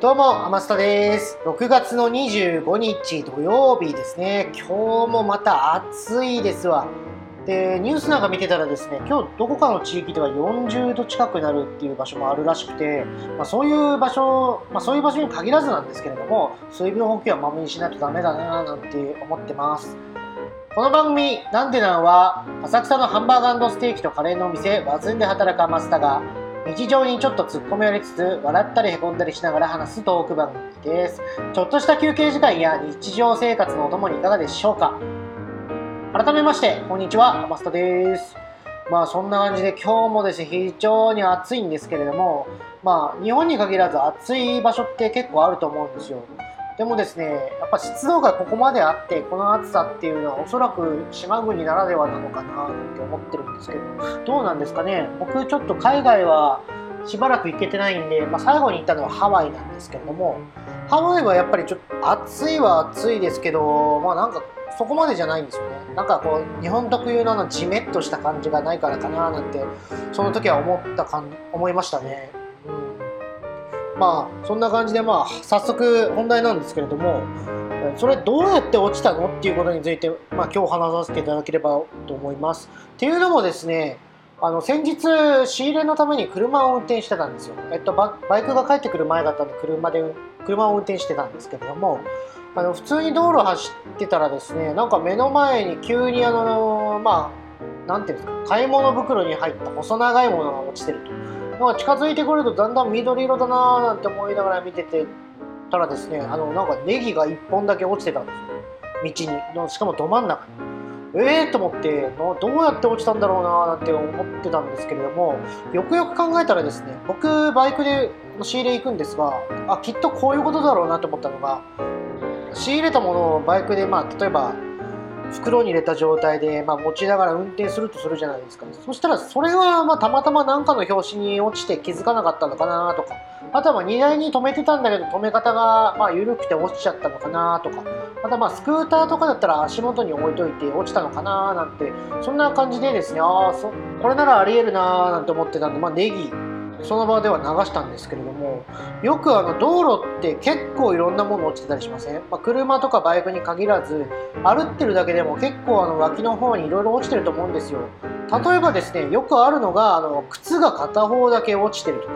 どうも、アマスタです。6月の25日土曜日ですね。今日もまた暑いですわ。で、ニュースなんか見てたらですね、今日どこかの地域では40度近くなるっていう場所もあるらしくて、まあ、そういう場所、まあ、そういう場所に限らずなんですけれども、水分補給はまめにしないとダメだななんて思ってます。この番組「なんでなん」は浅草のハンバーガーステーキとカレーのお店ワズンで働くアマスタが日常にちょっと突っ込みを入れつつ笑ったりへこんだりしながら話すトーク番組です。ちょっとした休憩時間や日常生活のお供にいかがでしょうか？改めましてこんにちはマスタです。まあそんな感じで今日もですね非常に暑いんですけれどもまあ日本に限らず暑い場所って結構あると思うんですよ。でもですねやっぱ湿度がここまであってこの暑さっていうのはおそらく島国ならではなのかなって思ってるんですけどどうなんですかね？僕ちょっと海外はしばらく行けてないんで、まあ、最後に行ったのはハワイなんですけれどもハワイはやっぱりちょっと暑いは暑いですけどまあなんかそこまでじゃないんですよね。なんかこう日本特有のあのジメッとした感じがないからかななんてその時は思ったかん思いましたね。まあそんな感じでまあ早速本題なんですけれどもそれどうやって落ちたのっていうことについて、まあ、今日話させていただければと思います。っていうのもですねあの先日仕入れのために車を運転してたんですよ。えっと、バイクが帰ってくる前だったんで車で車を運転してたんですけれどもあの普通に道路走ってたらですねなんか目の前に急にあのまあなんていうんですか買い物袋に入った細長いものが落ちてると。まあ、近づいてくるとだんだん緑色だなーなんて思いながら見ててたらですねあのなんかネギが1本だけ落ちてたんですよ。道にしかもど真ん中。にええー、と思ってどうやって落ちたんだろうななんて思ってたんですけれどもよくよく考えたらですね僕バイクで仕入れ行くんですがあきっとこういうことだろうなと思ったのが仕入れたものをバイクでまあ例えば袋に入れた状態で、まあ、持ちながら運転するとするじゃないですか。そしたらそれはまたまたま何かの拍子に落ちて気づかなかったのかなとか。あとは荷台に止めてたんだけど止め方がまあ緩くて落ちちゃったのかなとか。またまあスクーターとかだったら足元に置いといて落ちたのかななんてそんな感じでですねああこれならありえるななんて思ってたんで、まあ、ネギ。その場では流したんですけれどもよくあの道路って結構いろんなもの落ちてたりしません、まあ、車とかバイクに限らず歩ってるだけでも結構あの脇の方にいろいろ落ちてると思うんですよ。例えばですねよくあるのがあの靴が片方だけ落ちてるとか。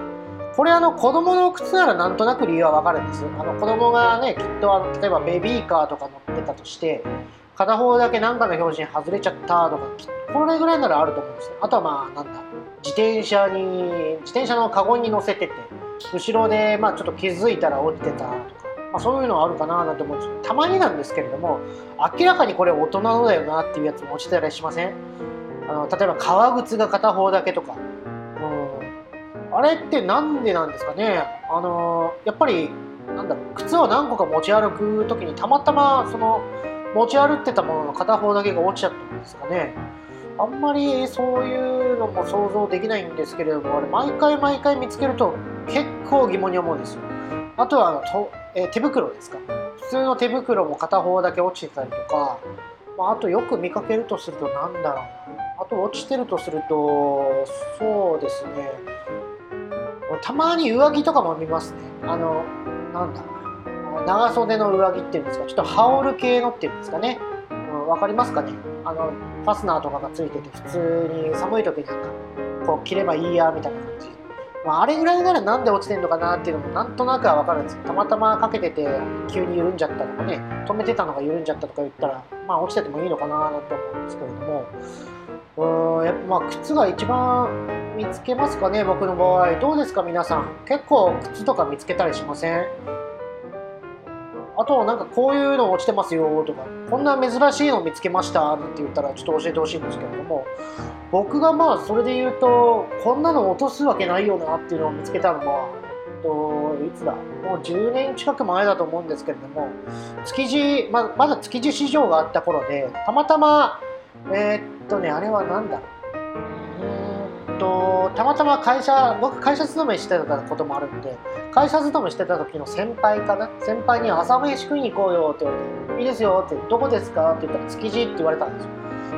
これあの子供の靴ならなんとなく理由はわかるんです。あの子供がねきっとあの例えばベビーカーとか乗ってたとして片方だけ何かの表示に外れちゃったとかこれぐらいならあると思うんですね。あとはまあなんだ自転車に自転車のカゴに乗せてて後ろでまあちょっと気づいたら落ちてたとか、まあ、そういうのはあるかななんて思うんですけどたまになんですけれども明らかにこれ大人のだよなっていうやつも落ちてたりしません？あの例えば革靴が片方だけとか、うん、あれってなんでなんですかね？あのやっぱりなんだろう靴を何個か持ち歩く時にたまたまその持ち歩ってたものの片方だけが落ちちゃったんですかね？あんまりそういうのも想像できないんですけれどもあれ毎回毎回見つけると結構疑問に思うんですよ。あとはあのと、えー、手袋ですか。普通の手袋も片方だけ落ちてたりとか、まあ、あとよく見かけるとすると何だろうな。あと落ちてるとするとそうですね。たまに上着とかも見ますね。あのなんだ長袖の上着っていうんですか。ちょっと羽織る系のっていうんですかね。分かりますかね？あのファスナーとかがついてて普通に寒い時なんかこう着ればいいやみたいな感じ、まあ、あれぐらいならなんで落ちてんのかなっていうのもなんとなくは分かるんです。たまたまかけてて急に緩んじゃったとかね止めてたのが緩んじゃったとか言ったらまあ落ちててもいいのかななんて思うんですけれども。うんやっぱまあ靴が一番見つけますかね僕の場合。どうですか皆さん。結構靴とか見つけたりしません？あとなんかこういうの落ちてますよとかこんな珍しいの見つけましたなんて言ったらちょっと教えてほしいんですけれども僕がまあそれで言うとこんなの落とすわけないよなっていうのを見つけたのはえっといつだ？もう10年近く前だと思うんですけれども築地ままだ築地市場があった頃でたまたまえー、っとねあれは何だ？うーんとたまたま会社僕会社勤めしてたこともあるんで会社勤めしてた時の先輩かな？先輩に朝飯食いに行こうよって言われて「いいですよ」って「どこですか?」って言ったら「築地」って言われたんですよ。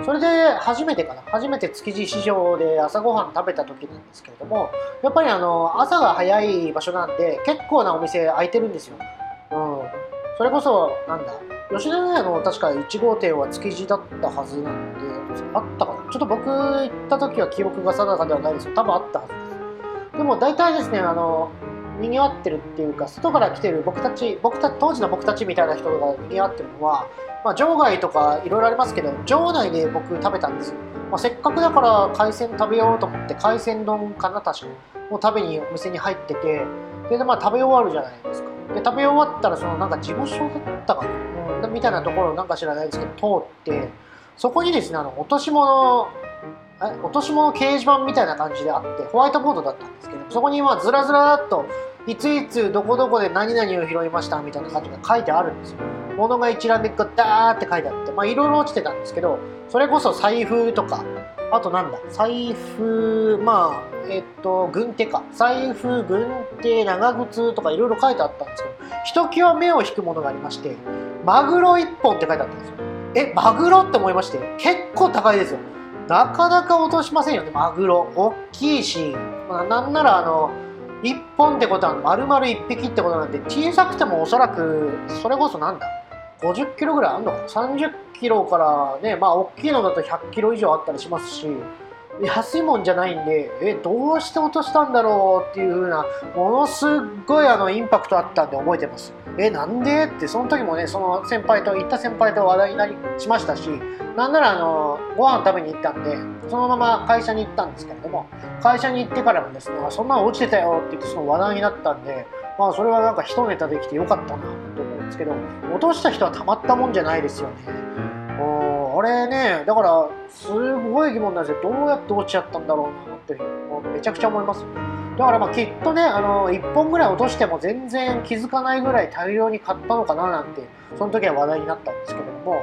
それで初めてかな？初めて築地市場で朝ごはん食べた時なんですけれどもやっぱりあの朝が早い場所なんで結構なお店開いてるんですよ、うん、それこそなんだ吉田屋の確か1号店は築地だったはずなんであったかな？ちょっと僕行った時は記憶が定かではないですよ。多分あったはずです。でも大体ですねあの賑わってるっていうか外から来てる僕たち僕た当時の僕たちみたいな人が賑わってるのは、まあ、場外とかいろいろありますけど場内で僕食べたんですよ、まあ、せっかくだから海鮮食べようと思って海鮮丼かな確かもう食べにお店に入っててでまあ食べ終わるじゃないですか。で食べ終わったらそのなんか事務所だったかな、うん、みたいなところなんか知らないですけど通ってそこにですねあの落とし物落とし物掲示板みたいな感じであってホワイトボードだったんですけどそこにまあずらずらっといついつどこどこで何々を拾いましたみたいな感じが書いてあるんですよ。物が一覧でガッダーって書いてあってまあいろいろ落ちてたんですけどそれこそ財布とかあとなんだ財布まあえっと軍手か。財布軍手長靴とかいろいろ書いてあったんですけどひときわ目を引くものがありましてマグロ1本って書いてあったんですよ。えマグロって思いまして結構高いですよ。なかなか落としませんよねマグロ。大きいし、まあ、なんならあの1本ってことは丸々1匹ってことなんで小さくてもおそらくそれこそなんだ50キロぐらいあんのか？な30キロからねまあ大きいのだと100キロ以上あったりしますし安いもんじゃないんでえどうして落としたんだろうっていう風なものすっごいあのインパクトあったんで覚えてます。えなんで？ってその時もねその先輩と行った先輩と話題になりしましたしなんならあのご飯食べに行ったんでそのまま会社に行ったんですけれども会社に行ってからもですねそんなの落ちてたよって言ってその話題になったんでまあそれはなんか一ネタできてよかったなと思うんですけど落とした人はたまったもんじゃないですよね。あれねだからすごい疑問なんですよ。どうやって落ちちゃったんだろうなってめちゃくちゃ思いますだからまあきっとねあの1本ぐらい落としても全然気づかないぐらい大量に買ったのかななんてその時は話題になったんですけれども。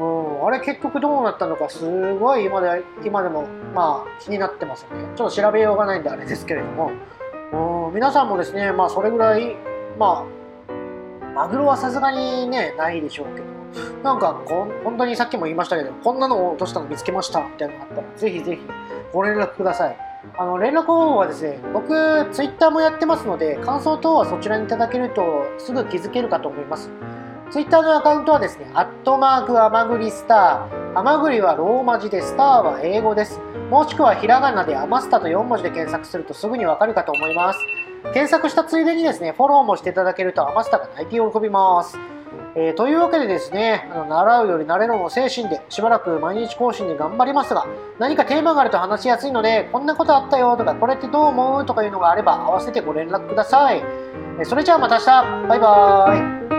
うん、あれ結局どうなったのかすごい今で今でもまあ気になってますよね。ちょっと調べようがないんであれですけれども。うん皆さんもですねまあそれぐらいまあマグロはさすがにねないでしょうけど。なんかこ本当にさっきも言いましたけどこんなのを落としたの見つけましたみたいなのがあったらぜひぜひご連絡ください。あの連絡方法はですね僕ツイッターもやってますので感想等はそちらにいただけるとすぐ気づけるかと思いますツイッターのアカウントはですね、アットマークアマグリスター。アマグリはローマ字で、スターは英語です。もしくはひらがなでアマスタと4文字で検索するとすぐにわかるかと思います。検索したついでにですね、フォローもしていただけるとアマスタが泣いて喜びます。えー、というわけでですね、あの習うより慣れろの精神でしばらく毎日更新で頑張りますが、何かテーマがあると話しやすいので、こんなことあったよとか、これってどう思うとかいうのがあれば合わせてご連絡ください。それじゃあまた明日バイバーイ